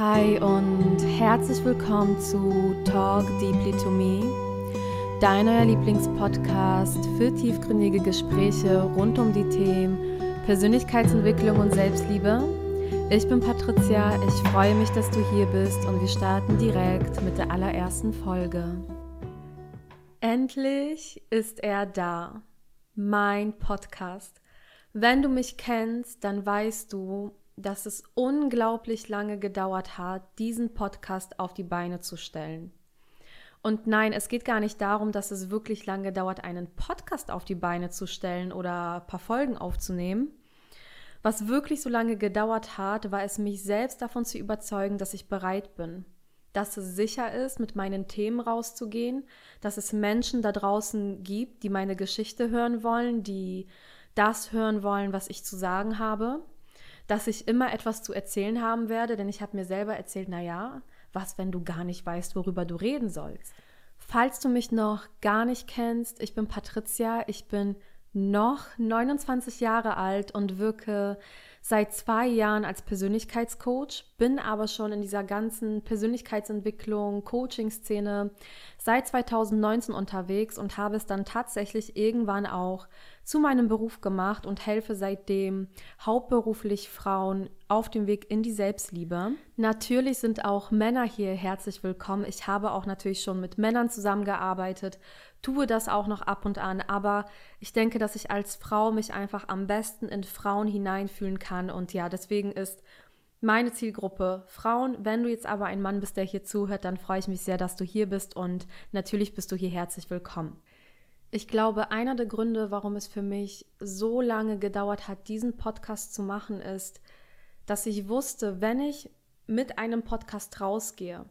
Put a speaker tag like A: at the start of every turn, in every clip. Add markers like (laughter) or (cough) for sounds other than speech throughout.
A: Hi und herzlich willkommen zu Talk Deeply to Me, dein neuer Lieblingspodcast für tiefgründige Gespräche rund um die Themen Persönlichkeitsentwicklung und Selbstliebe. Ich bin Patricia, ich freue mich, dass du hier bist und wir starten direkt mit der allerersten Folge. Endlich ist er da, mein Podcast. Wenn du mich kennst, dann weißt du, dass es unglaublich lange gedauert hat, diesen Podcast auf die Beine zu stellen. Und nein, es geht gar nicht darum, dass es wirklich lange dauert, einen Podcast auf die Beine zu stellen oder ein paar Folgen aufzunehmen. Was wirklich so lange gedauert hat, war es mich selbst davon zu überzeugen, dass ich bereit bin, dass es sicher ist, mit meinen Themen rauszugehen, dass es Menschen da draußen gibt, die meine Geschichte hören wollen, die das hören wollen, was ich zu sagen habe dass ich immer etwas zu erzählen haben werde, denn ich habe mir selber erzählt, naja, was, wenn du gar nicht weißt, worüber du reden sollst. Falls du mich noch gar nicht kennst, ich bin Patricia, ich bin noch 29 Jahre alt und wirke seit zwei Jahren als Persönlichkeitscoach, bin aber schon in dieser ganzen Persönlichkeitsentwicklung, Coaching-Szene seit 2019 unterwegs und habe es dann tatsächlich irgendwann auch zu meinem Beruf gemacht und helfe seitdem hauptberuflich Frauen auf dem Weg in die Selbstliebe. Natürlich sind auch Männer hier herzlich willkommen. Ich habe auch natürlich schon mit Männern zusammengearbeitet, tue das auch noch ab und an, aber ich denke, dass ich als Frau mich einfach am besten in Frauen hineinfühlen kann und ja, deswegen ist meine Zielgruppe Frauen. Wenn du jetzt aber ein Mann bist, der hier zuhört, dann freue ich mich sehr, dass du hier bist und natürlich bist du hier herzlich willkommen. Ich glaube, einer der Gründe, warum es für mich so lange gedauert hat, diesen Podcast zu machen, ist, dass ich wusste, wenn ich mit einem Podcast rausgehe,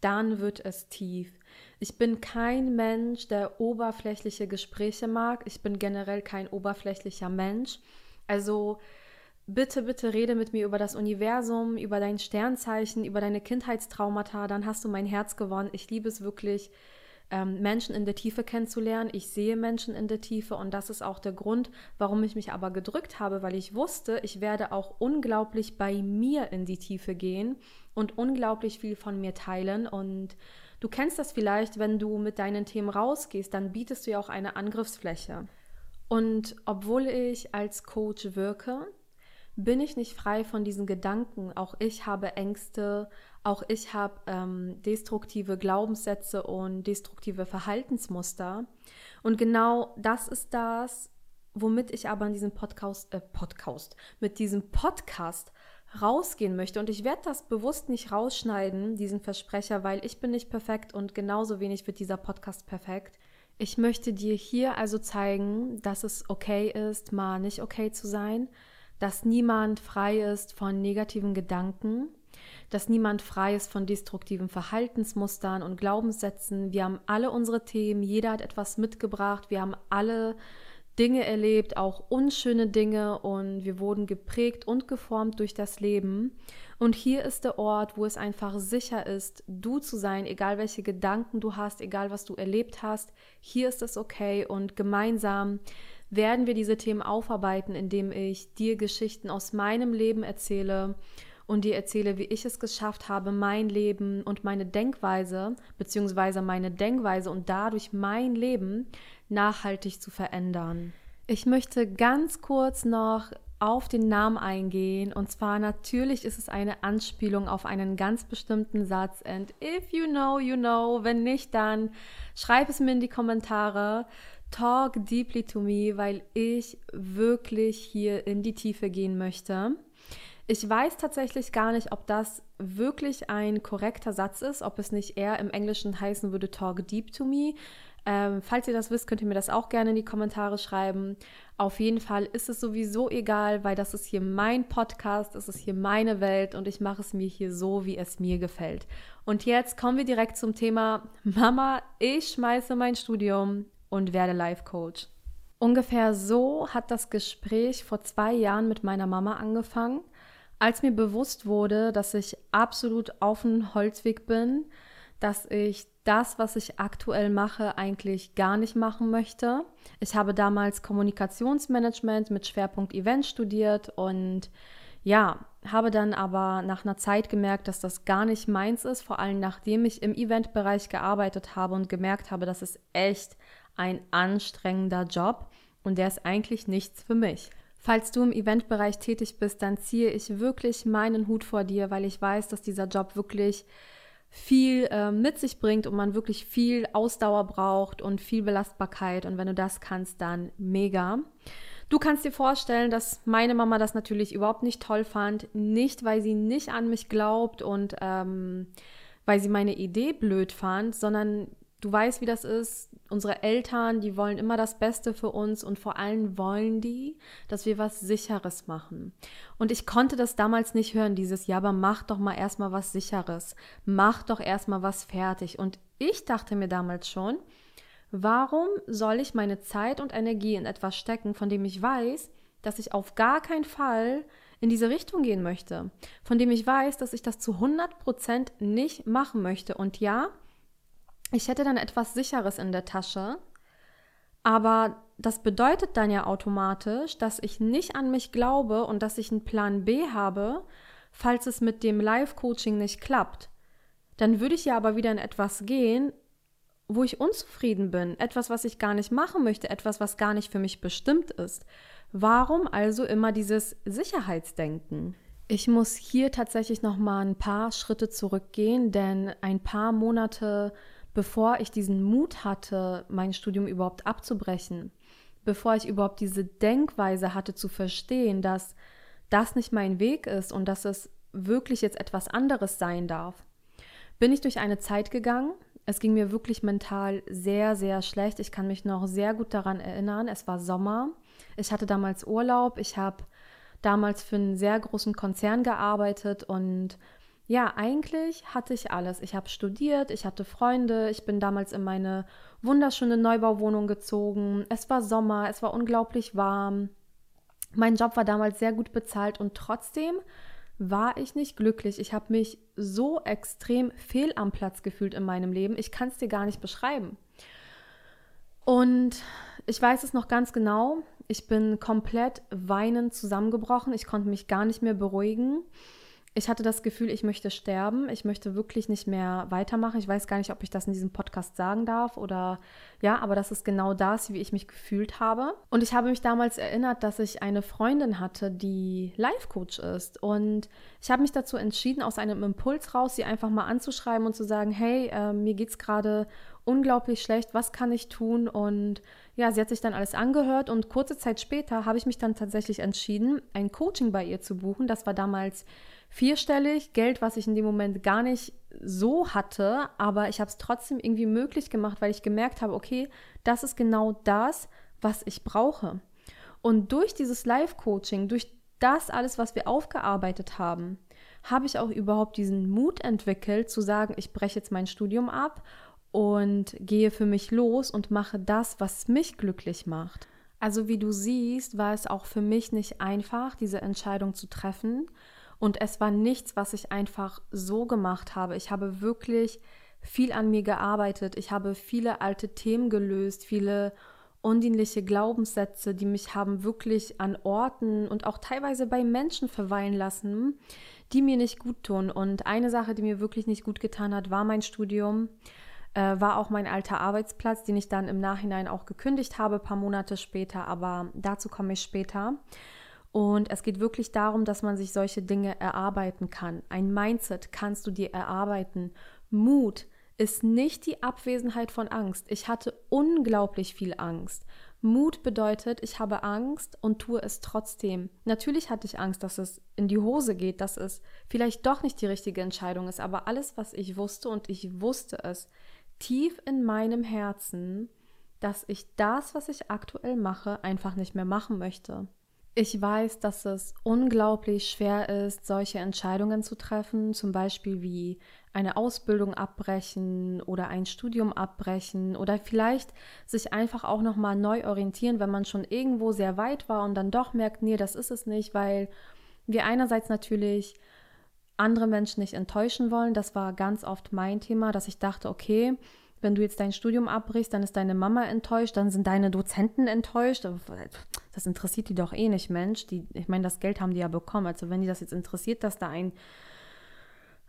A: dann wird es tief. Ich bin kein Mensch, der oberflächliche Gespräche mag. Ich bin generell kein oberflächlicher Mensch. Also bitte, bitte rede mit mir über das Universum, über dein Sternzeichen, über deine Kindheitstraumata. Dann hast du mein Herz gewonnen. Ich liebe es wirklich, ähm, Menschen in der Tiefe kennenzulernen. Ich sehe Menschen in der Tiefe und das ist auch der Grund, warum ich mich aber gedrückt habe, weil ich wusste, ich werde auch unglaublich bei mir in die Tiefe gehen und unglaublich viel von mir teilen und Du kennst das vielleicht, wenn du mit deinen Themen rausgehst, dann bietest du ja auch eine Angriffsfläche. Und obwohl ich als Coach wirke, bin ich nicht frei von diesen Gedanken. Auch ich habe Ängste, auch ich habe ähm, destruktive Glaubenssätze und destruktive Verhaltensmuster. Und genau das ist das, womit ich aber in diesem Podcast, äh, Podcast, mit diesem Podcast rausgehen möchte. Und ich werde das bewusst nicht rausschneiden, diesen Versprecher, weil ich bin nicht perfekt und genauso wenig wird dieser Podcast perfekt. Ich möchte dir hier also zeigen, dass es okay ist, mal nicht okay zu sein, dass niemand frei ist von negativen Gedanken, dass niemand frei ist von destruktiven Verhaltensmustern und Glaubenssätzen. Wir haben alle unsere Themen, jeder hat etwas mitgebracht, wir haben alle Dinge erlebt, auch unschöne Dinge und wir wurden geprägt und geformt durch das Leben. Und hier ist der Ort, wo es einfach sicher ist, du zu sein, egal welche Gedanken du hast, egal was du erlebt hast. Hier ist es okay und gemeinsam werden wir diese Themen aufarbeiten, indem ich dir Geschichten aus meinem Leben erzähle und dir erzähle, wie ich es geschafft habe, mein Leben und meine Denkweise, beziehungsweise meine Denkweise und dadurch mein Leben nachhaltig zu verändern. Ich möchte ganz kurz noch auf den Namen eingehen. Und zwar natürlich ist es eine Anspielung auf einen ganz bestimmten Satz. And if you know, you know. Wenn nicht, dann schreib es mir in die Kommentare. Talk deeply to me, weil ich wirklich hier in die Tiefe gehen möchte. Ich weiß tatsächlich gar nicht, ob das wirklich ein korrekter Satz ist, ob es nicht eher im Englischen heißen würde Talk deep to me. Ähm, falls ihr das wisst, könnt ihr mir das auch gerne in die Kommentare schreiben. Auf jeden Fall ist es sowieso egal, weil das ist hier mein Podcast, es ist hier meine Welt und ich mache es mir hier so, wie es mir gefällt. Und jetzt kommen wir direkt zum Thema Mama, ich schmeiße mein Studium und werde Life Coach. Ungefähr so hat das Gespräch vor zwei Jahren mit meiner Mama angefangen, als mir bewusst wurde, dass ich absolut auf dem Holzweg bin, dass ich das, was ich aktuell mache, eigentlich gar nicht machen möchte. Ich habe damals Kommunikationsmanagement mit Schwerpunkt Event studiert und ja, habe dann aber nach einer Zeit gemerkt, dass das gar nicht meins ist, vor allem nachdem ich im Eventbereich gearbeitet habe und gemerkt habe, das ist echt ein anstrengender Job und der ist eigentlich nichts für mich. Falls du im Eventbereich tätig bist, dann ziehe ich wirklich meinen Hut vor dir, weil ich weiß, dass dieser Job wirklich viel äh, mit sich bringt und man wirklich viel Ausdauer braucht und viel Belastbarkeit. Und wenn du das kannst, dann mega. Du kannst dir vorstellen, dass meine Mama das natürlich überhaupt nicht toll fand. Nicht, weil sie nicht an mich glaubt und ähm, weil sie meine Idee blöd fand, sondern du weißt, wie das ist. Unsere Eltern, die wollen immer das Beste für uns und vor allem wollen die, dass wir was Sicheres machen. Und ich konnte das damals nicht hören, dieses, ja, aber mach doch mal erstmal was Sicheres. Mach doch erstmal was fertig. Und ich dachte mir damals schon, warum soll ich meine Zeit und Energie in etwas stecken, von dem ich weiß, dass ich auf gar keinen Fall in diese Richtung gehen möchte, von dem ich weiß, dass ich das zu 100 Prozent nicht machen möchte. Und ja, ich hätte dann etwas Sicheres in der Tasche, aber das bedeutet dann ja automatisch, dass ich nicht an mich glaube und dass ich einen Plan B habe, falls es mit dem Live-Coaching nicht klappt. Dann würde ich ja aber wieder in etwas gehen, wo ich unzufrieden bin, etwas, was ich gar nicht machen möchte, etwas, was gar nicht für mich bestimmt ist. Warum also immer dieses Sicherheitsdenken? Ich muss hier tatsächlich noch mal ein paar Schritte zurückgehen, denn ein paar Monate bevor ich diesen Mut hatte, mein Studium überhaupt abzubrechen, bevor ich überhaupt diese Denkweise hatte zu verstehen, dass das nicht mein Weg ist und dass es wirklich jetzt etwas anderes sein darf, bin ich durch eine Zeit gegangen. Es ging mir wirklich mental sehr, sehr schlecht. Ich kann mich noch sehr gut daran erinnern. Es war Sommer. Ich hatte damals Urlaub. Ich habe damals für einen sehr großen Konzern gearbeitet und ja, eigentlich hatte ich alles. Ich habe studiert, ich hatte Freunde, ich bin damals in meine wunderschöne Neubauwohnung gezogen. Es war Sommer, es war unglaublich warm. Mein Job war damals sehr gut bezahlt und trotzdem war ich nicht glücklich. Ich habe mich so extrem fehl am Platz gefühlt in meinem Leben. Ich kann es dir gar nicht beschreiben. Und ich weiß es noch ganz genau. Ich bin komplett weinend zusammengebrochen. Ich konnte mich gar nicht mehr beruhigen ich hatte das Gefühl, ich möchte sterben. Ich möchte wirklich nicht mehr weitermachen. Ich weiß gar nicht, ob ich das in diesem Podcast sagen darf oder ja, aber das ist genau das, wie ich mich gefühlt habe. Und ich habe mich damals erinnert, dass ich eine Freundin hatte, die Life Coach ist. Und ich habe mich dazu entschieden, aus einem Impuls raus, sie einfach mal anzuschreiben und zu sagen, hey, äh, mir es gerade unglaublich schlecht, was kann ich tun? Und ja, sie hat sich dann alles angehört und kurze Zeit später habe ich mich dann tatsächlich entschieden, ein Coaching bei ihr zu buchen. Das war damals vierstellig, Geld, was ich in dem Moment gar nicht so hatte, aber ich habe es trotzdem irgendwie möglich gemacht, weil ich gemerkt habe, okay, das ist genau das, was ich brauche. Und durch dieses Live-Coaching, durch das alles, was wir aufgearbeitet haben, habe ich auch überhaupt diesen Mut entwickelt, zu sagen, ich breche jetzt mein Studium ab und gehe für mich los und mache das, was mich glücklich macht. Also wie du siehst, war es auch für mich nicht einfach, diese Entscheidung zu treffen. Und es war nichts, was ich einfach so gemacht habe. Ich habe wirklich viel an mir gearbeitet. Ich habe viele alte Themen gelöst, viele undienliche Glaubenssätze, die mich haben wirklich an Orten und auch teilweise bei Menschen verweilen lassen, die mir nicht gut tun. Und eine Sache, die mir wirklich nicht gut getan hat, war mein Studium, äh, war auch mein alter Arbeitsplatz, den ich dann im Nachhinein auch gekündigt habe, paar Monate später, aber dazu komme ich später. Und es geht wirklich darum, dass man sich solche Dinge erarbeiten kann. Ein Mindset kannst du dir erarbeiten. Mut ist nicht die Abwesenheit von Angst. Ich hatte unglaublich viel Angst. Mut bedeutet, ich habe Angst und tue es trotzdem. Natürlich hatte ich Angst, dass es in die Hose geht, dass es vielleicht doch nicht die richtige Entscheidung ist, aber alles, was ich wusste und ich wusste es tief in meinem Herzen, dass ich das, was ich aktuell mache, einfach nicht mehr machen möchte. Ich weiß, dass es unglaublich schwer ist, solche Entscheidungen zu treffen, zum Beispiel wie eine Ausbildung abbrechen oder ein Studium abbrechen oder vielleicht sich einfach auch noch mal neu orientieren, wenn man schon irgendwo sehr weit war und dann doch merkt, nee, das ist es nicht, weil wir einerseits natürlich andere Menschen nicht enttäuschen wollen. Das war ganz oft mein Thema, dass ich dachte, okay, wenn du jetzt dein Studium abbrichst, dann ist deine Mama enttäuscht, dann sind deine Dozenten enttäuscht. Das interessiert die doch eh nicht, Mensch. Die, ich meine, das Geld haben die ja bekommen. Also wenn die das jetzt interessiert, dass da ein,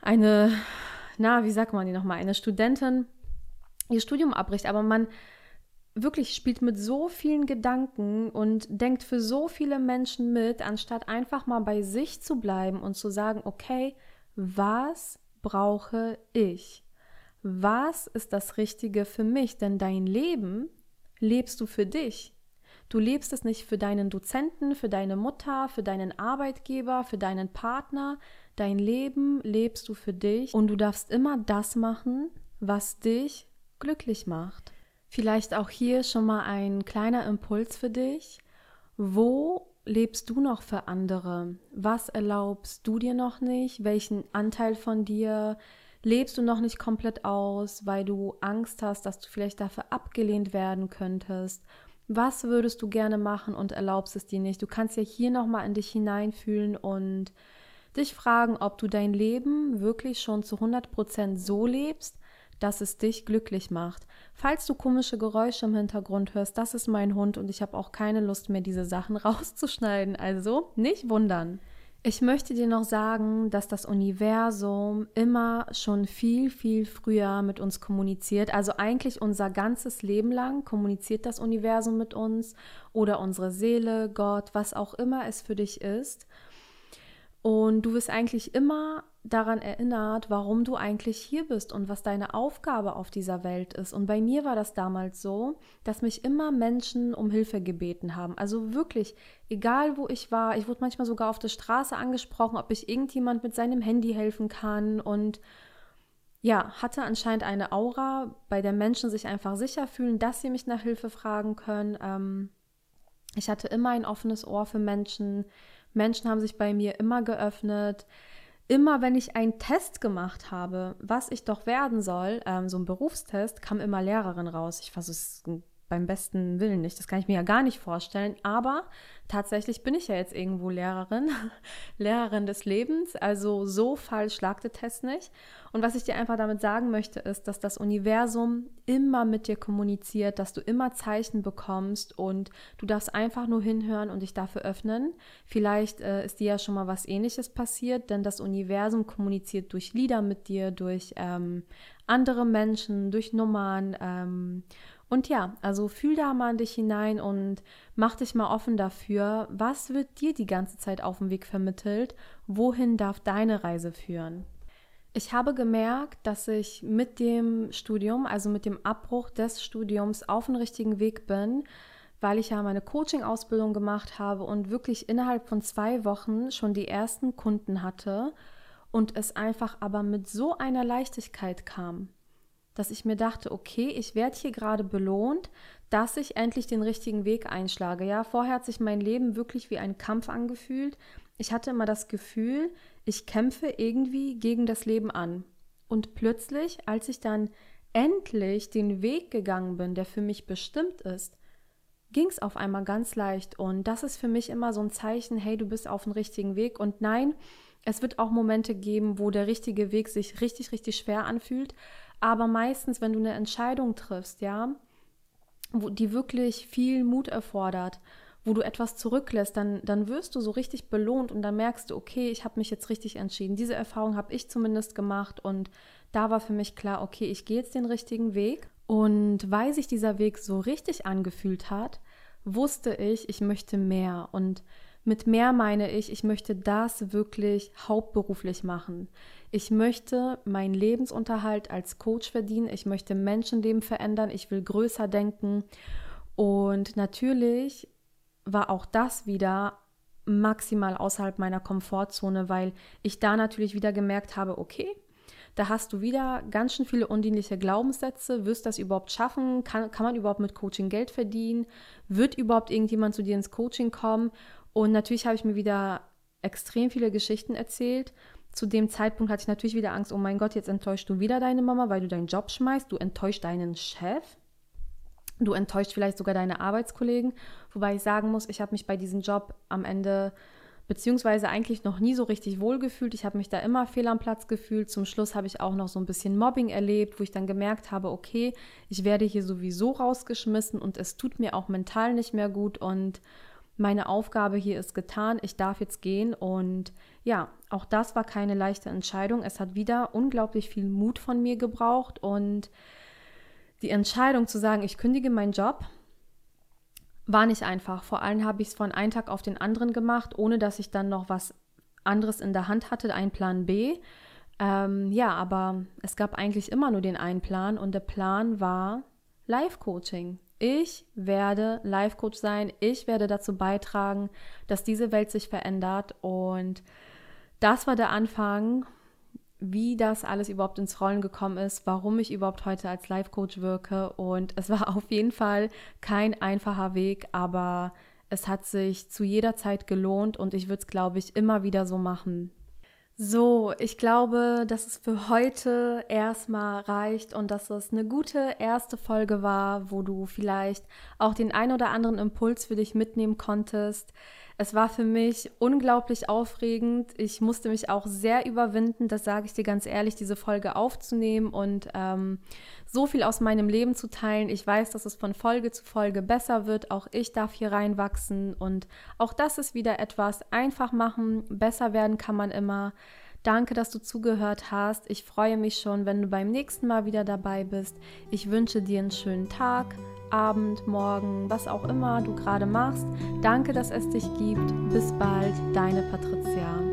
A: eine, na, wie sagt man die nochmal, eine Studentin ihr Studium abbricht, aber man wirklich spielt mit so vielen Gedanken und denkt für so viele Menschen mit, anstatt einfach mal bei sich zu bleiben und zu sagen, okay, was brauche ich? Was ist das Richtige für mich? Denn dein Leben lebst du für dich. Du lebst es nicht für deinen Dozenten, für deine Mutter, für deinen Arbeitgeber, für deinen Partner. Dein Leben lebst du für dich und du darfst immer das machen, was dich glücklich macht. Vielleicht auch hier schon mal ein kleiner Impuls für dich. Wo lebst du noch für andere? Was erlaubst du dir noch nicht? Welchen Anteil von dir lebst du noch nicht komplett aus, weil du Angst hast, dass du vielleicht dafür abgelehnt werden könntest? Was würdest du gerne machen und erlaubst es dir nicht? Du kannst ja hier noch mal in dich hineinfühlen und dich fragen, ob du dein Leben wirklich schon zu 100% so lebst, dass es dich glücklich macht. Falls du komische Geräusche im Hintergrund hörst, das ist mein Hund und ich habe auch keine Lust mehr, diese Sachen (laughs) rauszuschneiden. Also nicht wundern. Ich möchte dir noch sagen, dass das Universum immer schon viel, viel früher mit uns kommuniziert. Also eigentlich unser ganzes Leben lang kommuniziert das Universum mit uns oder unsere Seele, Gott, was auch immer es für dich ist. Und du wirst eigentlich immer daran erinnert, warum du eigentlich hier bist und was deine Aufgabe auf dieser Welt ist. Und bei mir war das damals so, dass mich immer Menschen um Hilfe gebeten haben. Also wirklich, egal wo ich war, ich wurde manchmal sogar auf der Straße angesprochen, ob ich irgendjemand mit seinem Handy helfen kann und ja, hatte anscheinend eine Aura, bei der Menschen sich einfach sicher fühlen, dass sie mich nach Hilfe fragen können. Ähm, ich hatte immer ein offenes Ohr für Menschen. Menschen haben sich bei mir immer geöffnet. Immer wenn ich einen Test gemacht habe, was ich doch werden soll, ähm, so ein Berufstest, kam immer Lehrerin raus. Ich versuche es beim besten Willen nicht. Das kann ich mir ja gar nicht vorstellen. Aber tatsächlich bin ich ja jetzt irgendwo Lehrerin, (laughs) Lehrerin des Lebens. Also so falsch lag der Test nicht. Und was ich dir einfach damit sagen möchte, ist, dass das Universum immer mit dir kommuniziert, dass du immer Zeichen bekommst und du darfst einfach nur hinhören und dich dafür öffnen. Vielleicht äh, ist dir ja schon mal was ähnliches passiert, denn das Universum kommuniziert durch Lieder mit dir, durch ähm, andere Menschen, durch Nummern. Ähm, und ja, also fühl da mal in dich hinein und mach dich mal offen dafür, was wird dir die ganze Zeit auf dem Weg vermittelt, wohin darf deine Reise führen. Ich habe gemerkt, dass ich mit dem Studium, also mit dem Abbruch des Studiums auf dem richtigen Weg bin, weil ich ja meine Coaching-Ausbildung gemacht habe und wirklich innerhalb von zwei Wochen schon die ersten Kunden hatte und es einfach aber mit so einer Leichtigkeit kam dass ich mir dachte, okay, ich werde hier gerade belohnt, dass ich endlich den richtigen Weg einschlage. Ja, vorher hat sich mein Leben wirklich wie ein Kampf angefühlt. Ich hatte immer das Gefühl, ich kämpfe irgendwie gegen das Leben an. Und plötzlich, als ich dann endlich den Weg gegangen bin, der für mich bestimmt ist, ging es auf einmal ganz leicht. Und das ist für mich immer so ein Zeichen, hey, du bist auf dem richtigen Weg. Und nein, es wird auch Momente geben, wo der richtige Weg sich richtig, richtig schwer anfühlt. Aber meistens, wenn du eine Entscheidung triffst, ja, wo die wirklich viel Mut erfordert, wo du etwas zurücklässt, dann, dann wirst du so richtig belohnt und dann merkst du, okay, ich habe mich jetzt richtig entschieden. Diese Erfahrung habe ich zumindest gemacht und da war für mich klar, okay, ich gehe jetzt den richtigen Weg. Und weil sich dieser Weg so richtig angefühlt hat, wusste ich, ich möchte mehr. Und mit mehr meine ich, ich möchte das wirklich hauptberuflich machen. Ich möchte meinen Lebensunterhalt als Coach verdienen. Ich möchte Menschenleben verändern. Ich will größer denken. Und natürlich war auch das wieder maximal außerhalb meiner Komfortzone, weil ich da natürlich wieder gemerkt habe, okay, da hast du wieder ganz schön viele undienliche Glaubenssätze. Wirst das überhaupt schaffen? Kann, kann man überhaupt mit Coaching Geld verdienen? Wird überhaupt irgendjemand zu dir ins Coaching kommen? Und natürlich habe ich mir wieder extrem viele Geschichten erzählt zu dem Zeitpunkt hatte ich natürlich wieder Angst, oh mein Gott, jetzt enttäuschst du wieder deine Mama, weil du deinen Job schmeißt, du enttäuschst deinen Chef, du enttäuscht vielleicht sogar deine Arbeitskollegen, wobei ich sagen muss, ich habe mich bei diesem Job am Ende beziehungsweise eigentlich noch nie so richtig wohlgefühlt. Ich habe mich da immer fehl am Platz gefühlt. Zum Schluss habe ich auch noch so ein bisschen Mobbing erlebt, wo ich dann gemerkt habe, okay, ich werde hier sowieso rausgeschmissen und es tut mir auch mental nicht mehr gut und meine Aufgabe hier ist getan, ich darf jetzt gehen und ja, auch das war keine leichte Entscheidung. Es hat wieder unglaublich viel Mut von mir gebraucht und die Entscheidung zu sagen, ich kündige meinen Job, war nicht einfach. Vor allem habe ich es von einem Tag auf den anderen gemacht, ohne dass ich dann noch was anderes in der Hand hatte, ein Plan B. Ähm, ja, aber es gab eigentlich immer nur den einen Plan und der Plan war Life-Coaching. Ich werde Life-Coach sein. Ich werde dazu beitragen, dass diese Welt sich verändert. Und das war der Anfang, wie das alles überhaupt ins Rollen gekommen ist, warum ich überhaupt heute als Life-Coach wirke. Und es war (laughs) auf jeden Fall kein einfacher Weg, aber es hat sich zu jeder Zeit gelohnt und ich würde es, glaube ich, immer wieder so machen. So, ich glaube, dass es für heute erstmal reicht und dass es eine gute erste Folge war, wo du vielleicht auch den ein oder anderen Impuls für dich mitnehmen konntest. Es war für mich unglaublich aufregend. Ich musste mich auch sehr überwinden, das sage ich dir ganz ehrlich, diese Folge aufzunehmen und ähm, so viel aus meinem Leben zu teilen. Ich weiß, dass es von Folge zu Folge besser wird. Auch ich darf hier reinwachsen und auch das ist wieder etwas einfach machen. Besser werden kann man immer. Danke, dass du zugehört hast. Ich freue mich schon, wenn du beim nächsten Mal wieder dabei bist. Ich wünsche dir einen schönen Tag, Abend, Morgen, was auch immer du gerade machst. Danke, dass es dich gibt. Bis bald, deine Patricia.